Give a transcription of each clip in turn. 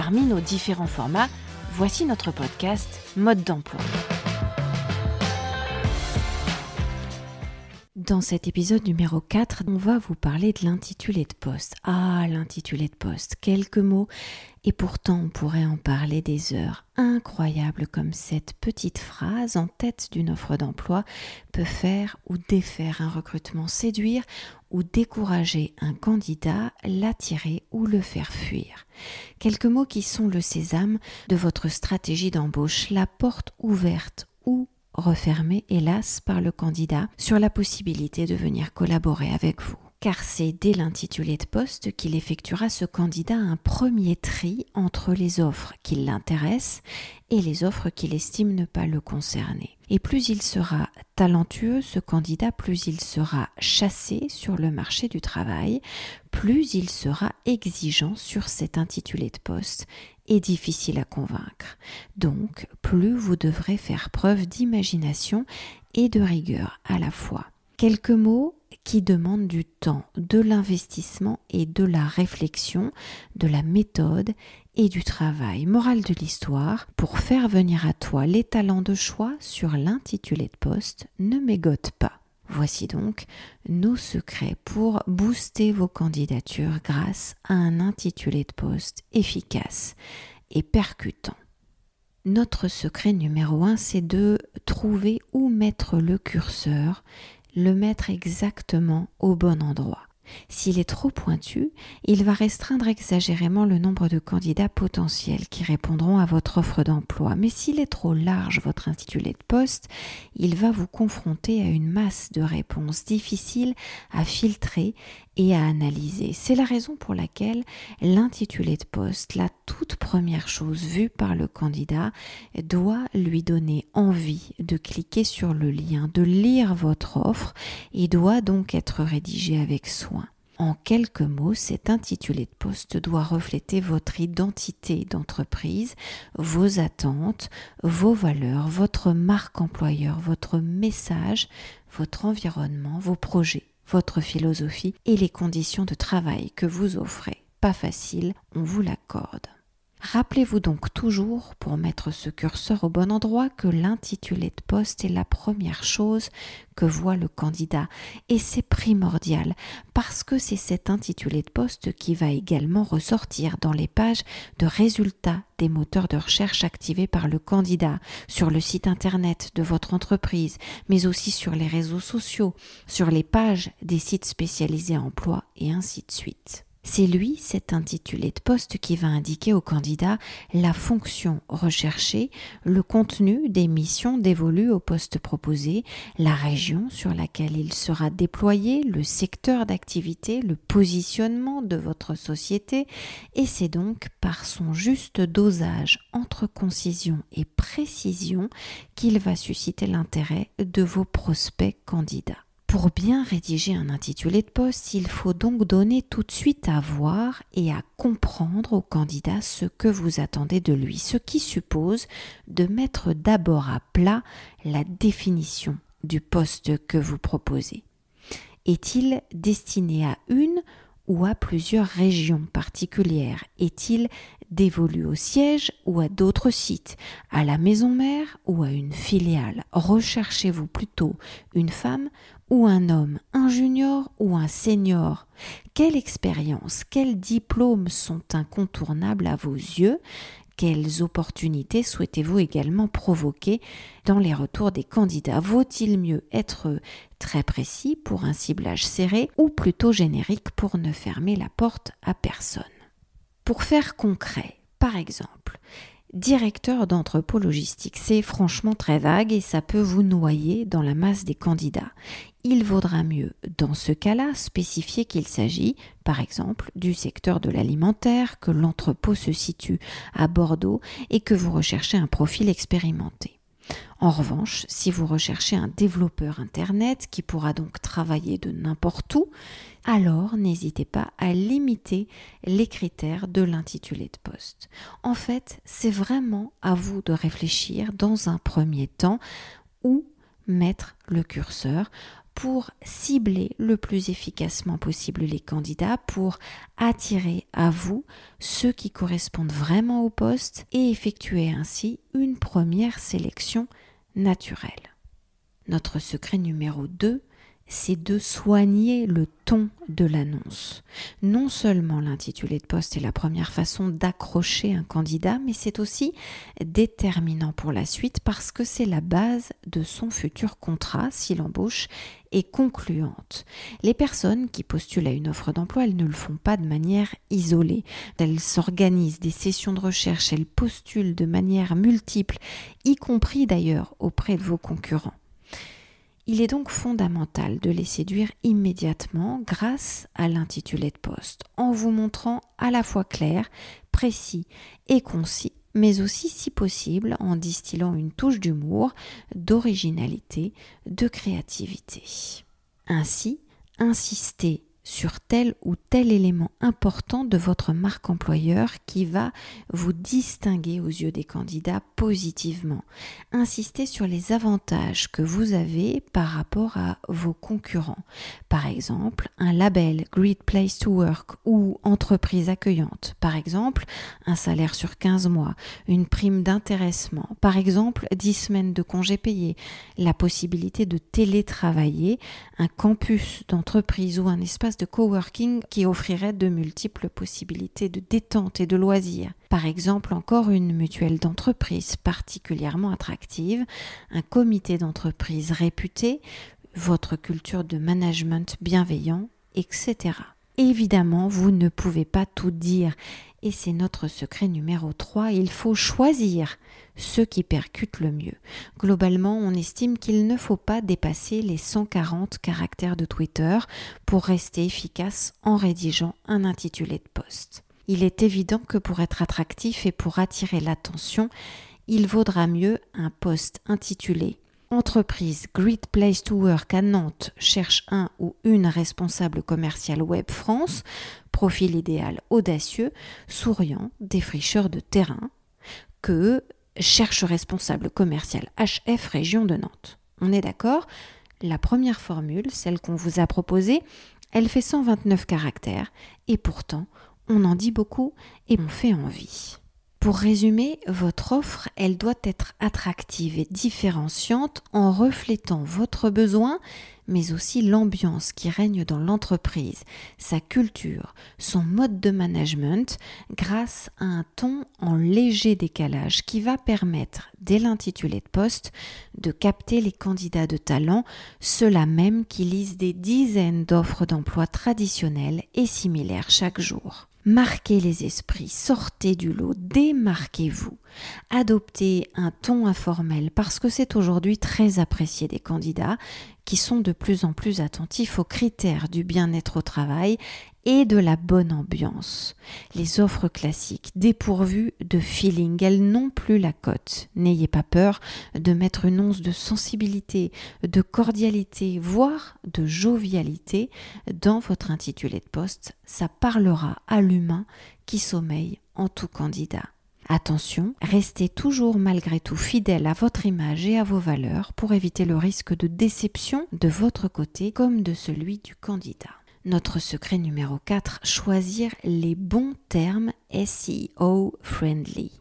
Parmi nos différents formats, voici notre podcast Mode d'emploi. Dans cet épisode numéro 4, on va vous parler de l'intitulé de poste. Ah, l'intitulé de poste, quelques mots, et pourtant on pourrait en parler des heures. Incroyable comme cette petite phrase en tête d'une offre d'emploi peut faire ou défaire un recrutement, séduire ou décourager un candidat, l'attirer ou le faire fuir. Quelques mots qui sont le sésame de votre stratégie d'embauche, la porte ouverte ou refermé, hélas, par le candidat sur la possibilité de venir collaborer avec vous. Car c'est dès l'intitulé de poste qu'il effectuera ce candidat un premier tri entre les offres qui l'intéressent et les offres qu'il estime ne pas le concerner. Et plus il sera talentueux, ce candidat, plus il sera chassé sur le marché du travail, plus il sera exigeant sur cet intitulé de poste et difficile à convaincre. Donc, plus vous devrez faire preuve d'imagination et de rigueur à la fois. Quelques mots qui demandent du temps, de l'investissement et de la réflexion, de la méthode et du travail. Morale de l'histoire, pour faire venir à toi les talents de choix sur l'intitulé de poste, ne mégote pas. Voici donc nos secrets pour booster vos candidatures grâce à un intitulé de poste efficace et percutant. Notre secret numéro un, c'est de trouver où mettre le curseur, le mettre exactement au bon endroit. S'il est trop pointu, il va restreindre exagérément le nombre de candidats potentiels qui répondront à votre offre d'emploi. Mais s'il est trop large, votre intitulé de poste, il va vous confronter à une masse de réponses difficiles à filtrer et à analyser. C'est la raison pour laquelle l'intitulé de poste, la toute première chose vue par le candidat, doit lui donner envie de cliquer sur le lien, de lire votre offre et doit donc être rédigé avec soin. En quelques mots, cet intitulé de poste doit refléter votre identité d'entreprise, vos attentes, vos valeurs, votre marque employeur, votre message, votre environnement, vos projets votre philosophie et les conditions de travail que vous offrez. Pas facile, on vous l'accorde. Rappelez-vous donc toujours, pour mettre ce curseur au bon endroit, que l'intitulé de poste est la première chose que voit le candidat. Et c'est primordial, parce que c'est cet intitulé de poste qui va également ressortir dans les pages de résultats des moteurs de recherche activés par le candidat, sur le site internet de votre entreprise, mais aussi sur les réseaux sociaux, sur les pages des sites spécialisés emploi et ainsi de suite. C'est lui, cet intitulé de poste, qui va indiquer au candidat la fonction recherchée, le contenu des missions dévolues au poste proposé, la région sur laquelle il sera déployé, le secteur d'activité, le positionnement de votre société, et c'est donc par son juste dosage entre concision et précision qu'il va susciter l'intérêt de vos prospects candidats. Pour bien rédiger un intitulé de poste, il faut donc donner tout de suite à voir et à comprendre au candidat ce que vous attendez de lui, ce qui suppose de mettre d'abord à plat la définition du poste que vous proposez. Est-il destiné à une ou à plusieurs régions particulières? Est-il dévolu au siège ou à d'autres sites, à la maison mère ou à une filiale? Recherchez-vous plutôt une femme ou un homme, un junior ou un senior Quelle expérience, quels diplômes sont incontournables à vos yeux quelles opportunités souhaitez-vous également provoquer dans les retours des candidats? Vaut-il mieux être très précis pour un ciblage serré ou plutôt générique pour ne fermer la porte à personne? Pour faire concret, par exemple, Directeur d'entrepôt logistique, c'est franchement très vague et ça peut vous noyer dans la masse des candidats. Il vaudra mieux, dans ce cas-là, spécifier qu'il s'agit, par exemple, du secteur de l'alimentaire, que l'entrepôt se situe à Bordeaux et que vous recherchez un profil expérimenté. En revanche, si vous recherchez un développeur Internet qui pourra donc travailler de n'importe où, alors n'hésitez pas à limiter les critères de l'intitulé de poste. En fait, c'est vraiment à vous de réfléchir dans un premier temps où mettre le curseur pour cibler le plus efficacement possible les candidats, pour attirer à vous ceux qui correspondent vraiment au poste et effectuer ainsi une première sélection naturelle. Notre secret numéro 2, c'est de soigner le ton de l'annonce. Non seulement l'intitulé de poste est la première façon d'accrocher un candidat, mais c'est aussi déterminant pour la suite parce que c'est la base de son futur contrat si l'embauche est concluante. Les personnes qui postulent à une offre d'emploi, elles ne le font pas de manière isolée. Elles s'organisent des sessions de recherche, elles postulent de manière multiple, y compris d'ailleurs auprès de vos concurrents. Il est donc fondamental de les séduire immédiatement grâce à l'intitulé de poste, en vous montrant à la fois clair, précis et concis, mais aussi si possible en distillant une touche d'humour, d'originalité, de créativité. Ainsi, insistez sur tel ou tel élément important de votre marque employeur qui va vous distinguer aux yeux des candidats positivement. Insistez sur les avantages que vous avez par rapport à vos concurrents. Par exemple, un label Great Place to Work ou entreprise accueillante. Par exemple, un salaire sur 15 mois, une prime d'intéressement. Par exemple, 10 semaines de congés payés, la possibilité de télétravailler, un campus d'entreprise ou un espace de coworking qui offrirait de multiples possibilités de détente et de loisirs. Par exemple, encore une mutuelle d'entreprise particulièrement attractive, un comité d'entreprise réputé, votre culture de management bienveillant, etc. Évidemment, vous ne pouvez pas tout dire et c'est notre secret numéro 3, il faut choisir ceux qui percutent le mieux. Globalement, on estime qu'il ne faut pas dépasser les 140 caractères de Twitter pour rester efficace en rédigeant un intitulé de poste. Il est évident que pour être attractif et pour attirer l'attention, il vaudra mieux un poste intitulé Entreprise Great Place to Work à Nantes cherche un ou une responsable commerciale web France, profil idéal audacieux, souriant, défricheur de terrain, que cherche responsable commercial HF région de Nantes. On est d'accord? La première formule, celle qu'on vous a proposée, elle fait 129 caractères et pourtant on en dit beaucoup et on fait envie. Pour résumer, votre offre, elle doit être attractive et différenciante en reflétant votre besoin, mais aussi l'ambiance qui règne dans l'entreprise, sa culture, son mode de management, grâce à un ton en léger décalage qui va permettre, dès l'intitulé de poste, de capter les candidats de talent, ceux-là même qui lisent des dizaines d'offres d'emploi traditionnelles et similaires chaque jour. Marquez les esprits, sortez du lot, démarquez-vous. Adoptez un ton informel parce que c'est aujourd'hui très apprécié des candidats qui sont de plus en plus attentifs aux critères du bien-être au travail et de la bonne ambiance. Les offres classiques dépourvues de feeling, elles n'ont plus la cote. N'ayez pas peur de mettre une once de sensibilité, de cordialité, voire de jovialité dans votre intitulé de poste. Ça parlera à l'humain qui sommeille en tout candidat. Attention, restez toujours malgré tout fidèle à votre image et à vos valeurs pour éviter le risque de déception de votre côté comme de celui du candidat. Notre secret numéro 4, choisir les bons termes SEO friendly.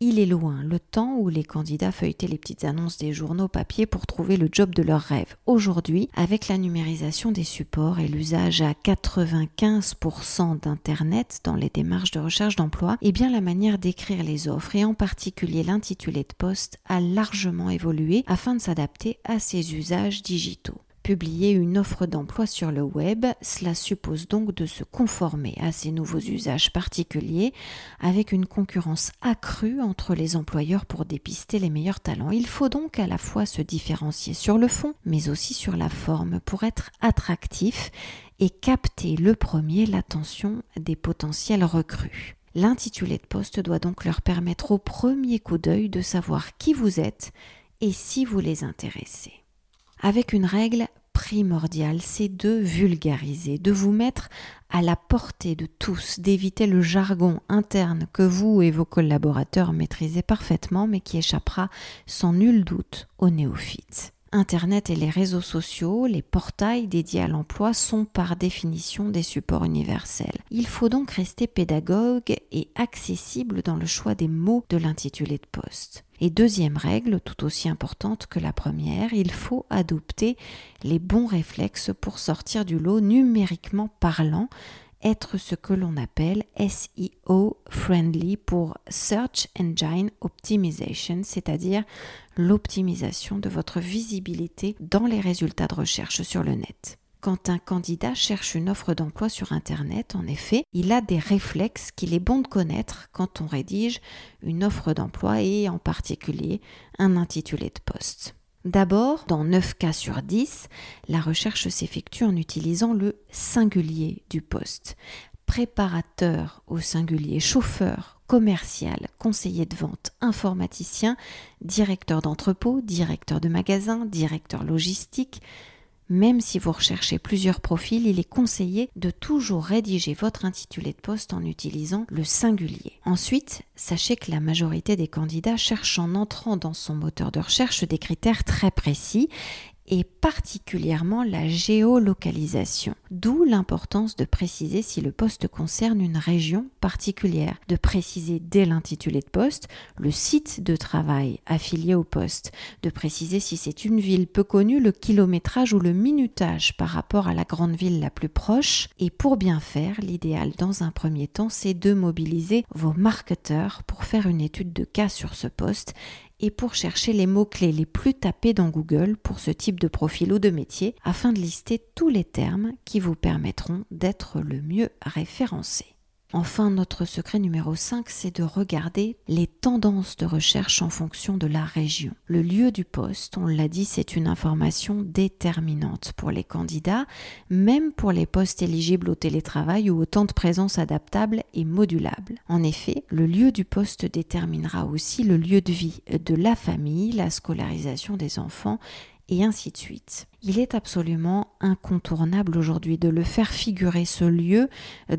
Il est loin le temps où les candidats feuilletaient les petites annonces des journaux papier pour trouver le job de leur rêve. Aujourd'hui, avec la numérisation des supports et l'usage à 95% d'Internet dans les démarches de recherche d'emploi, eh bien la manière d'écrire les offres et en particulier l'intitulé de poste a largement évolué afin de s'adapter à ces usages digitaux. Publier une offre d'emploi sur le web, cela suppose donc de se conformer à ces nouveaux usages particuliers avec une concurrence accrue entre les employeurs pour dépister les meilleurs talents. Il faut donc à la fois se différencier sur le fond, mais aussi sur la forme pour être attractif et capter le premier l'attention des potentiels recrues. L'intitulé de poste doit donc leur permettre au premier coup d'œil de savoir qui vous êtes et si vous les intéressez. Avec une règle primordiale, c'est de vulgariser, de vous mettre à la portée de tous, d'éviter le jargon interne que vous et vos collaborateurs maîtrisez parfaitement mais qui échappera sans nul doute aux néophytes. Internet et les réseaux sociaux, les portails dédiés à l'emploi sont par définition des supports universels. Il faut donc rester pédagogue et accessible dans le choix des mots de l'intitulé de poste. Et deuxième règle, tout aussi importante que la première, il faut adopter les bons réflexes pour sortir du lot numériquement parlant être ce que l'on appelle SEO friendly pour Search Engine Optimization, c'est-à-dire l'optimisation de votre visibilité dans les résultats de recherche sur le net. Quand un candidat cherche une offre d'emploi sur Internet, en effet, il a des réflexes qu'il est bon de connaître quand on rédige une offre d'emploi et en particulier un intitulé de poste. D'abord, dans 9 cas sur 10, la recherche s'effectue en utilisant le singulier du poste. Préparateur au singulier, chauffeur, commercial, conseiller de vente, informaticien, directeur d'entrepôt, directeur de magasin, directeur logistique, même si vous recherchez plusieurs profils, il est conseillé de toujours rédiger votre intitulé de poste en utilisant le singulier. Ensuite, sachez que la majorité des candidats cherchent en entrant dans son moteur de recherche des critères très précis et particulièrement la géolocalisation. D'où l'importance de préciser si le poste concerne une région particulière, de préciser dès l'intitulé de poste le site de travail affilié au poste, de préciser si c'est une ville peu connue, le kilométrage ou le minutage par rapport à la grande ville la plus proche. Et pour bien faire, l'idéal dans un premier temps, c'est de mobiliser vos marketeurs pour faire une étude de cas sur ce poste et pour chercher les mots-clés les plus tapés dans Google pour ce type de profil ou de métier afin de lister tous les termes qui vous permettront d'être le mieux référencé. Enfin, notre secret numéro 5, c'est de regarder les tendances de recherche en fonction de la région. Le lieu du poste, on l'a dit, c'est une information déterminante pour les candidats, même pour les postes éligibles au télétravail ou au temps de présence adaptable et modulable. En effet, le lieu du poste déterminera aussi le lieu de vie de la famille, la scolarisation des enfants et ainsi de suite. Il est absolument incontournable aujourd'hui de le faire figurer ce lieu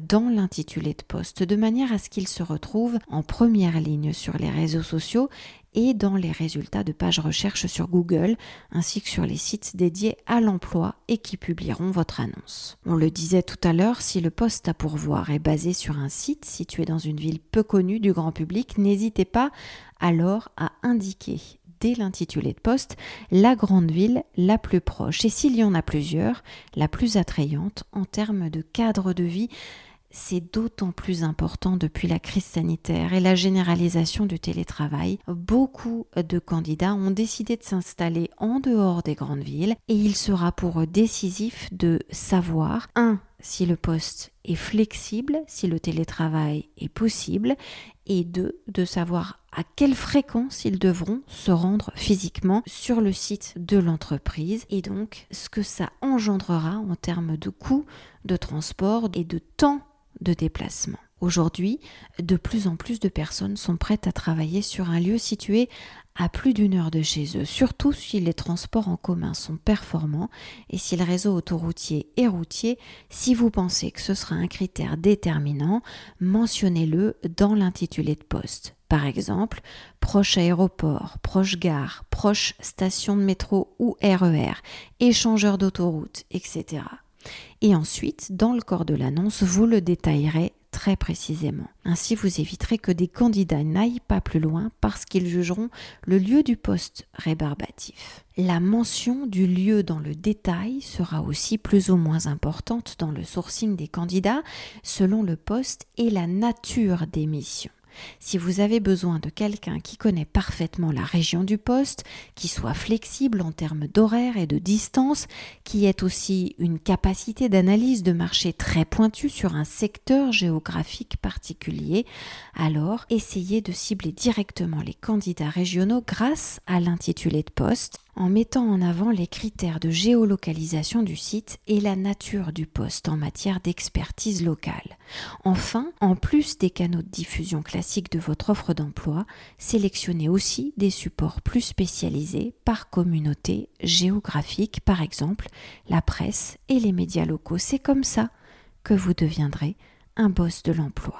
dans l'intitulé de poste, de manière à ce qu'il se retrouve en première ligne sur les réseaux sociaux et dans les résultats de pages recherche sur Google, ainsi que sur les sites dédiés à l'emploi et qui publieront votre annonce. On le disait tout à l'heure, si le poste à pourvoir est basé sur un site situé dans une ville peu connue du grand public, n'hésitez pas alors à indiquer l'intitulé de poste la grande ville la plus proche. Et s'il y en a plusieurs, la plus attrayante en termes de cadre de vie, c'est d'autant plus important depuis la crise sanitaire et la généralisation du télétravail. Beaucoup de candidats ont décidé de s'installer en dehors des grandes villes et il sera pour eux décisif de savoir, un, si le poste est flexible, si le télétravail est possible, et deux, de savoir à quelle fréquence ils devront se rendre physiquement sur le site de l'entreprise et donc ce que ça engendrera en termes de coûts de transport et de temps de déplacement. Aujourd'hui, de plus en plus de personnes sont prêtes à travailler sur un lieu situé à plus d'une heure de chez eux, surtout si les transports en commun sont performants et si le réseau autoroutier est routier. Si vous pensez que ce sera un critère déterminant, mentionnez-le dans l'intitulé de poste. Par exemple, proche aéroport, proche gare, proche station de métro ou RER, e échangeur d'autoroute, etc. Et ensuite, dans le corps de l'annonce, vous le détaillerez très précisément. Ainsi, vous éviterez que des candidats n'aillent pas plus loin parce qu'ils jugeront le lieu du poste rébarbatif. La mention du lieu dans le détail sera aussi plus ou moins importante dans le sourcing des candidats selon le poste et la nature des missions. Si vous avez besoin de quelqu'un qui connaît parfaitement la région du poste, qui soit flexible en termes d'horaire et de distance, qui ait aussi une capacité d'analyse de marché très pointue sur un secteur géographique particulier, alors essayez de cibler directement les candidats régionaux grâce à l'intitulé de poste en mettant en avant les critères de géolocalisation du site et la nature du poste en matière d'expertise locale. Enfin, en plus des canaux de diffusion classiques de votre offre d'emploi, sélectionnez aussi des supports plus spécialisés par communauté géographique, par exemple la presse et les médias locaux. C'est comme ça que vous deviendrez un boss de l'emploi.